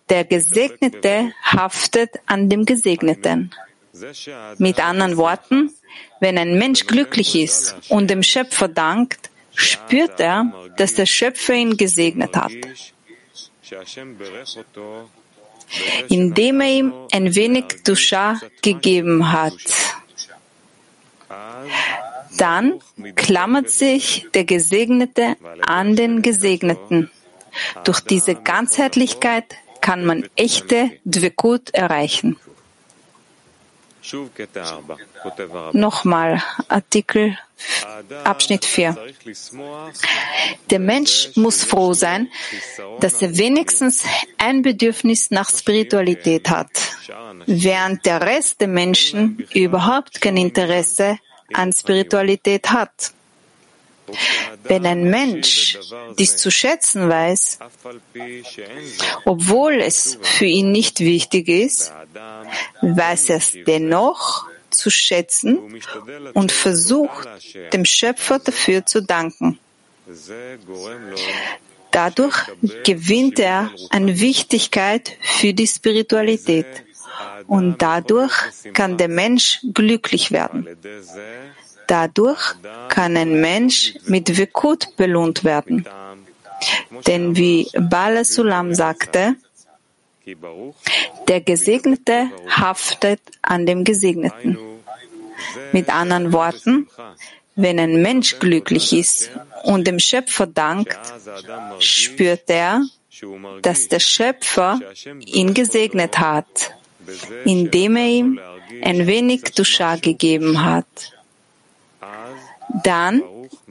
der Gesegnete haftet an dem Gesegneten. Mit anderen Worten, wenn ein Mensch glücklich ist und dem Schöpfer dankt, spürt er, dass der Schöpfer ihn gesegnet hat, indem er ihm ein wenig Dusha gegeben hat. Dann klammert sich der Gesegnete an den Gesegneten. Durch diese Ganzheitlichkeit kann man echte Dvekut erreichen. Nochmal Artikel Abschnitt 4. Der Mensch muss froh sein, dass er wenigstens ein Bedürfnis nach Spiritualität hat, während der Rest der Menschen überhaupt kein Interesse an Spiritualität hat. Wenn ein Mensch dies zu schätzen weiß, obwohl es für ihn nicht wichtig ist, weiß er es dennoch zu schätzen und versucht, dem Schöpfer dafür zu danken. Dadurch gewinnt er an Wichtigkeit für die Spiritualität und dadurch kann der Mensch glücklich werden. Dadurch kann ein Mensch mit Vekut belohnt werden. Denn wie Bala Sulam sagte, der Gesegnete haftet an dem Gesegneten. Mit anderen Worten, wenn ein Mensch glücklich ist und dem Schöpfer dankt, spürt er, dass der Schöpfer ihn gesegnet hat, indem er ihm ein wenig Dusha gegeben hat. Dann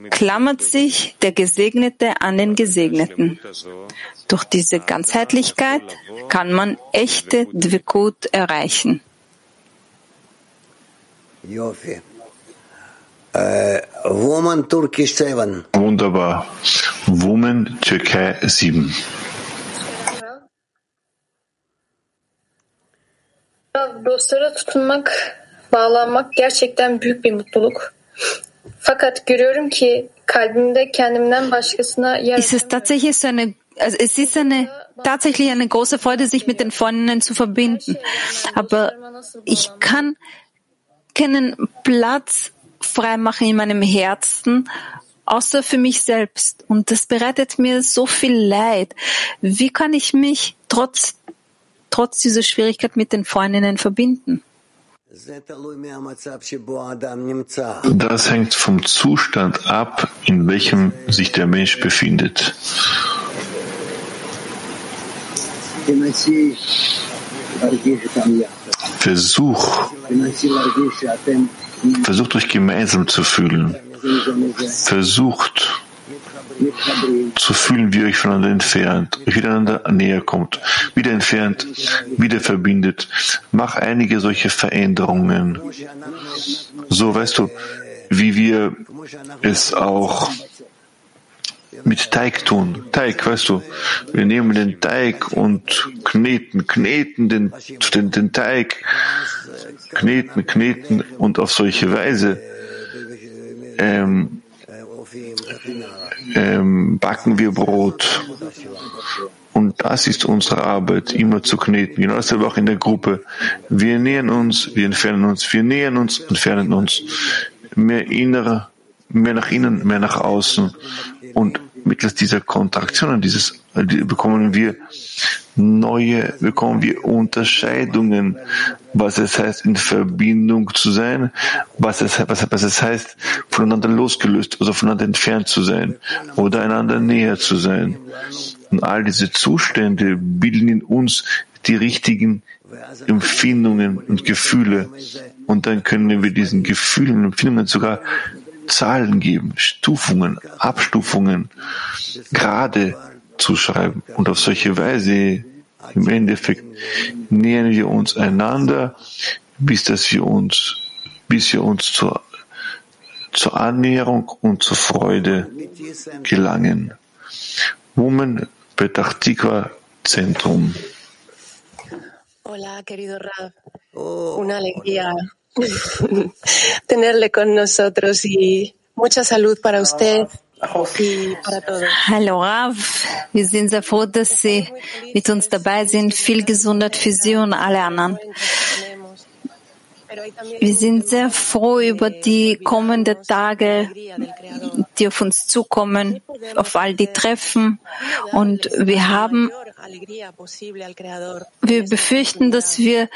klammert sich der Gesegnete an den Gesegneten. Durch diese Ganzheitlichkeit kann man echte Dvekut erreichen. Wunderbar. Woman Türkei 7. Dostlara tutunmak, bağlanmak gerçekten büyük bir mutluluk. Es ist tatsächlich so eine, also es ist eine, tatsächlich eine große Freude, sich mit den Freundinnen zu verbinden. Aber ich kann keinen Platz freimachen in meinem Herzen, außer für mich selbst. Und das bereitet mir so viel Leid. Wie kann ich mich trotz, trotz dieser Schwierigkeit mit den Freundinnen verbinden? Das hängt vom Zustand ab, in welchem sich der Mensch befindet. Versuch, versucht euch gemeinsam zu fühlen. Versucht zu fühlen, wie ihr euch voneinander entfernt, euch miteinander näher kommt, wieder entfernt, wieder verbindet. Mach einige solche Veränderungen. So weißt du, wie wir es auch mit Teig tun. Teig, weißt du, wir nehmen den Teig und kneten, kneten den, den, den Teig, kneten, kneten und auf solche Weise ähm, ähm, backen wir Brot. Und das ist unsere Arbeit, immer zu kneten. Genau dasselbe auch in der Gruppe. Wir nähern uns, wir entfernen uns, wir nähern uns, entfernen uns. Mehr innerer, mehr nach innen, mehr nach außen. Und mittels dieser Kontraktionen, dieses, bekommen wir neue, bekommen wir Unterscheidungen, was es heißt, in Verbindung zu sein, was es, was, was es heißt, voneinander losgelöst, also voneinander entfernt zu sein oder einander näher zu sein. Und all diese Zustände bilden in uns die richtigen Empfindungen und Gefühle. Und dann können wir diesen Gefühlen und Empfindungen sogar Zahlen geben, Stufungen, Abstufungen, gerade zuschreiben. Und auf solche Weise im Endeffekt nähern wir uns einander, bis dass wir uns, bis wir uns zur, zur Annäherung und zur Freude gelangen. Woman Petachtikwa Zentrum. Hola, querido Rav. Una alegría tenerle con nosotros y mucha salud para usted Hallo Rav, wir sind sehr froh, dass Sie mit uns dabei sind. Viel Gesundheit für Sie und alle anderen. Wir sind sehr froh über die kommenden Tage, die auf uns zukommen, auf all die Treffen. Und wir haben, wir befürchten, dass wir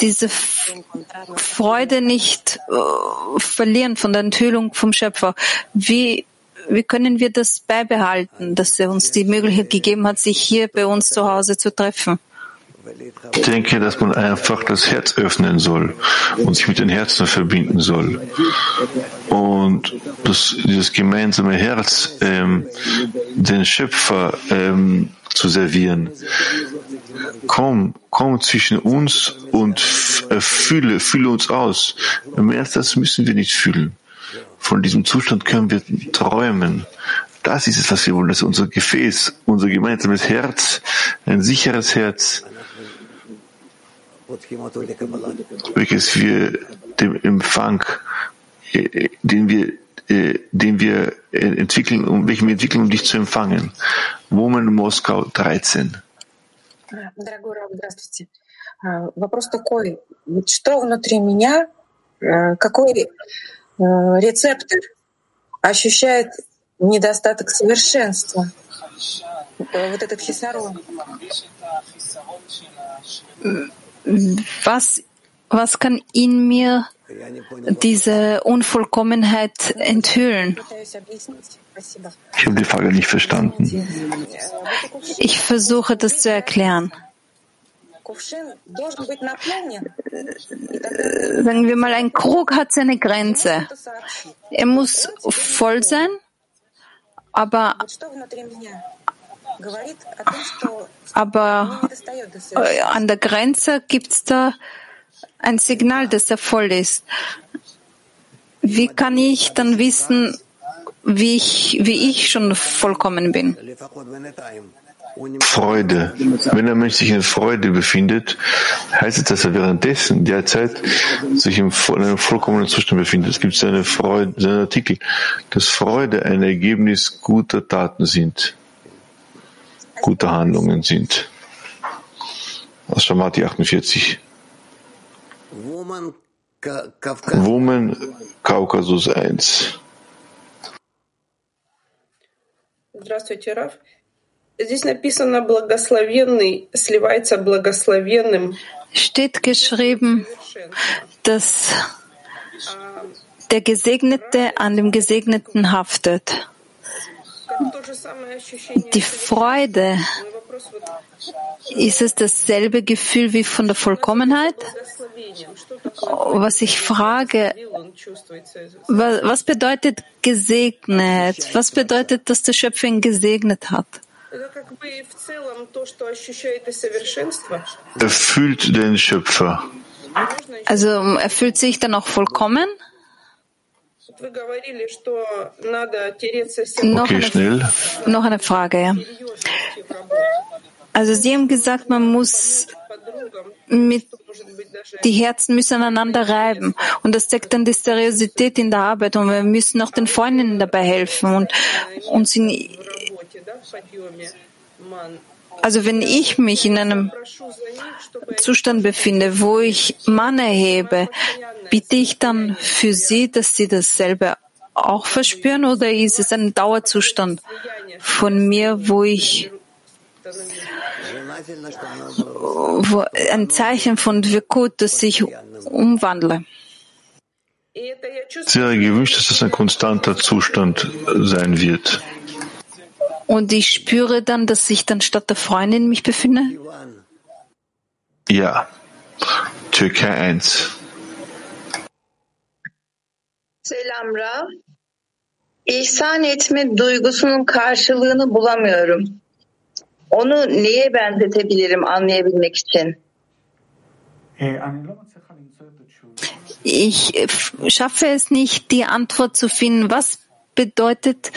diese Freude nicht äh, verlieren von der Enthüllung vom Schöpfer. Wie wie können wir das beibehalten, dass er uns die Möglichkeit gegeben hat, sich hier bei uns zu Hause zu treffen? Ich denke, dass man einfach das Herz öffnen soll und sich mit den Herzen verbinden soll. Und das, dieses gemeinsame Herz, ähm, den Schöpfer ähm, zu servieren. Komm, komm zwischen uns und äh, fühle, fühle uns aus. Mehr als das müssen wir nicht fühlen. Von diesem Zustand können wir träumen. Das ist es, was wir wollen. Das ist unser Gefäß, unser gemeinsames Herz, ein sicheres Herz, welches wir dem Empfang, äh, den wir, äh, den wir entwickeln, um welchen wir entwickeln, um dich zu empfangen. Woman Moskau 13. здравствуйте. Вопрос такой. Что внутри меня, какой рецептор ощущает недостаток совершенства? Вот этот хисарон. Was, was kann in mir diese Unvollkommenheit enthüllen? Ich habe die Frage nicht verstanden. Ich versuche das zu erklären. Sagen wir mal, ein Krug hat seine Grenze. Er muss voll sein, aber aber äh, an der Grenze gibt es da ein Signal, dass er voll ist. Wie kann ich dann wissen, wie ich, wie ich schon vollkommen bin? Freude. Wenn ein Mensch sich in Freude befindet, heißt es, dass er währenddessen derzeit sich in einem vollkommenen Zustand befindet. Es gibt so eine Freude, so einen Artikel, dass Freude ein Ergebnis guter Taten sind gute Handlungen sind. Aus Shamati 48. Woman Kaukasus 1. Здравствуйте, Раф. Здесь написано «благословенный» сливается благословенным. Steht geschrieben, dass der Gesegnete an dem Gesegneten haftet. Die Freude, ist es dasselbe Gefühl wie von der Vollkommenheit? Was ich frage, was bedeutet gesegnet? Was bedeutet, dass der Schöpfer ihn gesegnet hat? Er fühlt den Schöpfer. Also er fühlt sich dann auch vollkommen? Noch, okay, eine, noch eine Frage. Ja. Also Sie haben gesagt, man muss mit die Herzen müssen aneinander reiben. Und das zeigt dann die Seriosität in der Arbeit. Und wir müssen auch den Freundinnen dabei helfen und uns in, also wenn ich mich in einem Zustand befinde, wo ich Mann erhebe, bitte ich dann für Sie, dass Sie dasselbe auch verspüren oder ist es ein Dauerzustand von mir, wo ich wo ein Zeichen von Wirkut, dass ich umwandle? Sehr gewünscht, dass es ein konstanter Zustand sein wird. Und ich spüre dann, dass ich dann statt der Freundin mich befinde? Ja. Türkei 1. Selam Rav. İhsan etme duygusunun karşılığını bulamıyorum. Onu neye benzetebilirim anlayabilmek için? Ich schaffe es nicht, die Antwort zu finden. Was bedeutet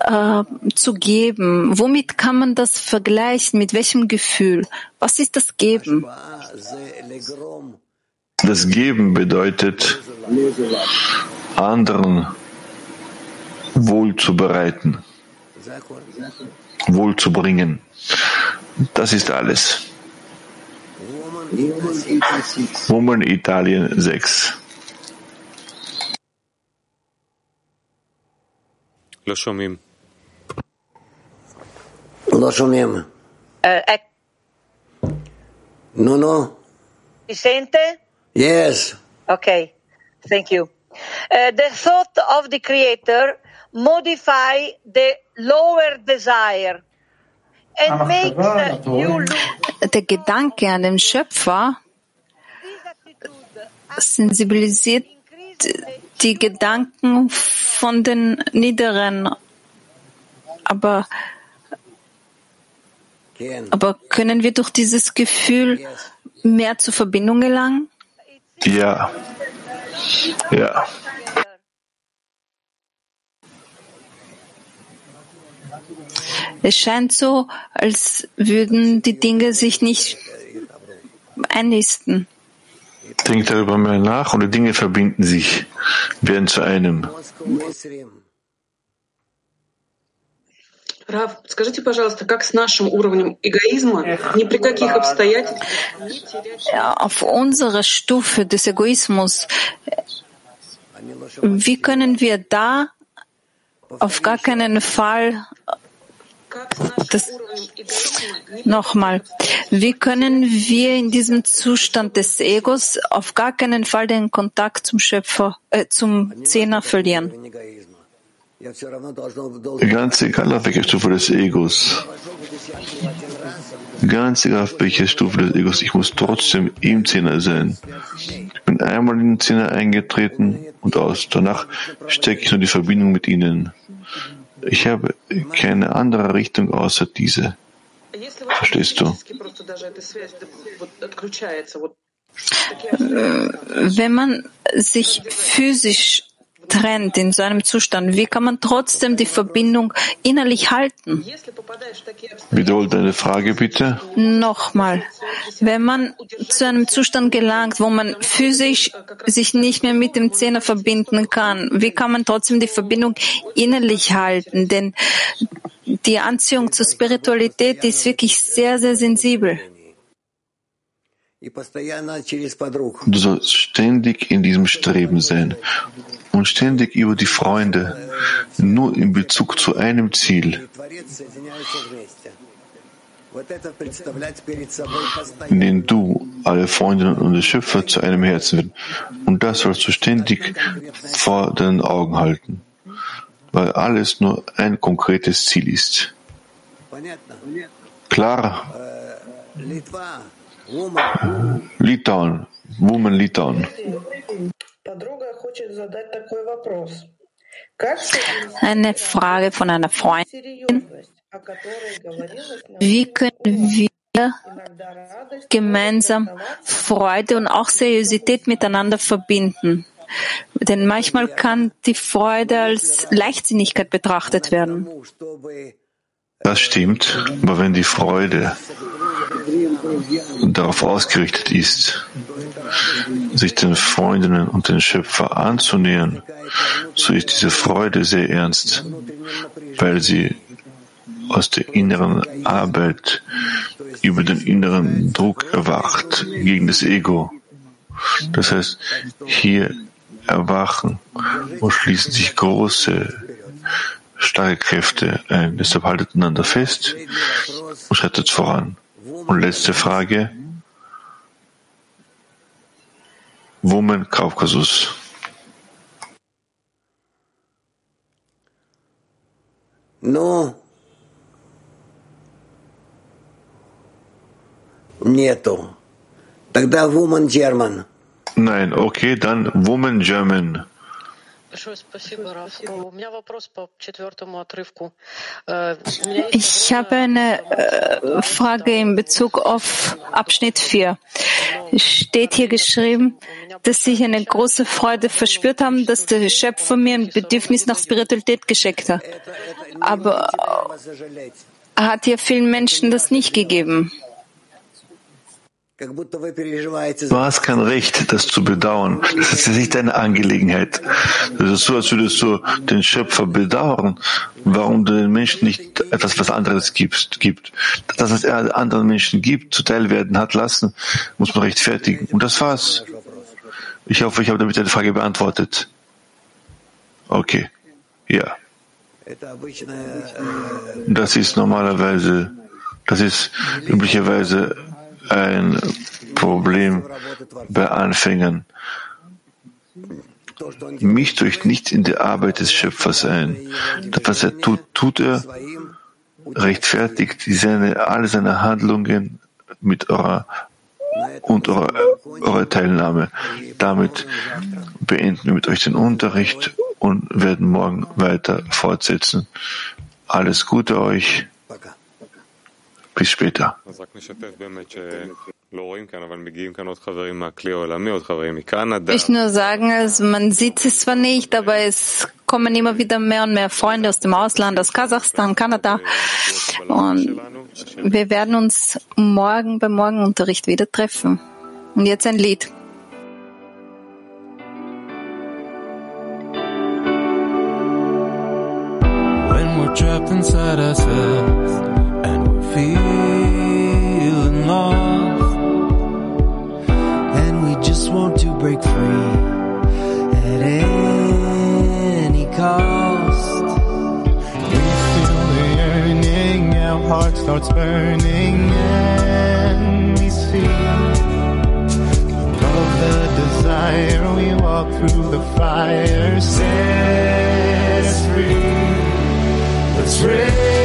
äh, zu geben? Womit kann man das vergleichen? Mit welchem Gefühl? Was ist das Geben? Das Geben bedeutet, anderen wohl zu bereiten, wohl zu bringen. Das ist alles. Woman Italien 6. לא שומעים. לא שומעים. נו, נו. Mi sente? Yes. Okay, thank you. Uh, the thought of the Creator modify the lower desire and makes uh, you look Der Gedanke an den Schöpfer sensibilisiert die Gedanken von den Niederen. Aber, aber können wir durch dieses Gefühl mehr zur Verbindung gelangen? Ja. Ja. Es scheint so, als würden die Dinge sich nicht einnisten. Denk darüber mehr nach und die Dinge verbinden sich, werden zu einem. Раф, скажите, пожалуйста, как с нашим уровнем эгоизма ни при каких обстоятельствах Ja, auf unserer Stufe des Egoismus, wie können wir da auf gar keinen Fall das, nochmal, wie können wir in diesem Zustand des Egos auf gar keinen Fall den Kontakt zum Schöpfer, äh, zum Zehner verlieren? Ganz egal auf welcher Stufe des Egos. Ganz egal auf welcher Stufe des Egos, ich muss trotzdem im Zehner sein. Ich bin einmal in den Zehner eingetreten und aus. Danach stecke ich nur die Verbindung mit ihnen. Ich habe keine andere Richtung außer diese. Verstehst du? Wenn man sich physisch trennt in so einem Zustand, wie kann man trotzdem die Verbindung innerlich halten? Wiederhol deine Frage bitte. Nochmal. Wenn man zu einem Zustand gelangt, wo man physisch sich nicht mehr mit dem Zehner verbinden kann, wie kann man trotzdem die Verbindung innerlich halten? Denn die Anziehung zur Spiritualität ist wirklich sehr, sehr sensibel. Du sollst ständig in diesem Streben sein und ständig über die Freunde, nur in Bezug zu einem Ziel, in dem du, alle Freunde und der Schöpfer zu einem Herzen werden. Und das sollst du ständig vor deinen Augen halten, weil alles nur ein konkretes Ziel ist. Klar? Litauen, Woman Litauen. Eine Frage von einer Freundin. Wie können wir gemeinsam Freude und auch Seriosität miteinander verbinden? Denn manchmal kann die Freude als Leichtsinnigkeit betrachtet werden. Das stimmt, aber wenn die Freude darauf ausgerichtet ist, sich den Freundinnen und den Schöpfer anzunähern, so ist diese Freude sehr ernst, weil sie aus der inneren Arbeit über den inneren Druck erwacht gegen das Ego. Das heißt, hier erwachen und schließen sich große starke Kräfte ein. Deshalb haltet einander fest und schreitet voran. Und letzte Frage. Woman Kaukasus. Ну, нету. Тогда Woman German. Nein, okay, dann Woman German. Ich habe eine äh, Frage in Bezug auf Abschnitt 4. Es steht hier geschrieben, dass Sie eine große Freude verspürt haben, dass der Schöpfer mir ein Bedürfnis nach Spiritualität geschickt hat. Aber er hat ja vielen Menschen das nicht gegeben. Du hast kein Recht, das zu bedauern. Das ist nicht deine Angelegenheit. Das ist so, als würdest du den Schöpfer bedauern, warum du den Menschen nicht etwas was anderes gibst, gibt. Dass es er anderen Menschen gibt, zuteil werden hat lassen, muss man rechtfertigen. Und das war's. Ich hoffe, ich habe damit deine Frage beantwortet. Okay. Ja. Das ist normalerweise, das ist üblicherweise ein Problem bei Anfängern. Mischt euch nicht in die Arbeit des Schöpfers ein. Das, was er tut, tut er, rechtfertigt seine, alle seine Handlungen mit eurer und eurer, eurer Teilnahme. Damit beenden wir mit euch den Unterricht und werden morgen weiter fortsetzen. Alles Gute euch. Bis später. Ich nur sagen, also man sieht es zwar nicht, aber es kommen immer wieder mehr und mehr Freunde aus dem Ausland, aus Kasachstan, Kanada. Und wir werden uns morgen beim Morgenunterricht wieder treffen. Und jetzt ein Lied. When we're trapped inside ourselves and we're feeling break free at any cost. We feel the yearning, our heart starts burning and we see above the desire we walk through the fire set us free let's raise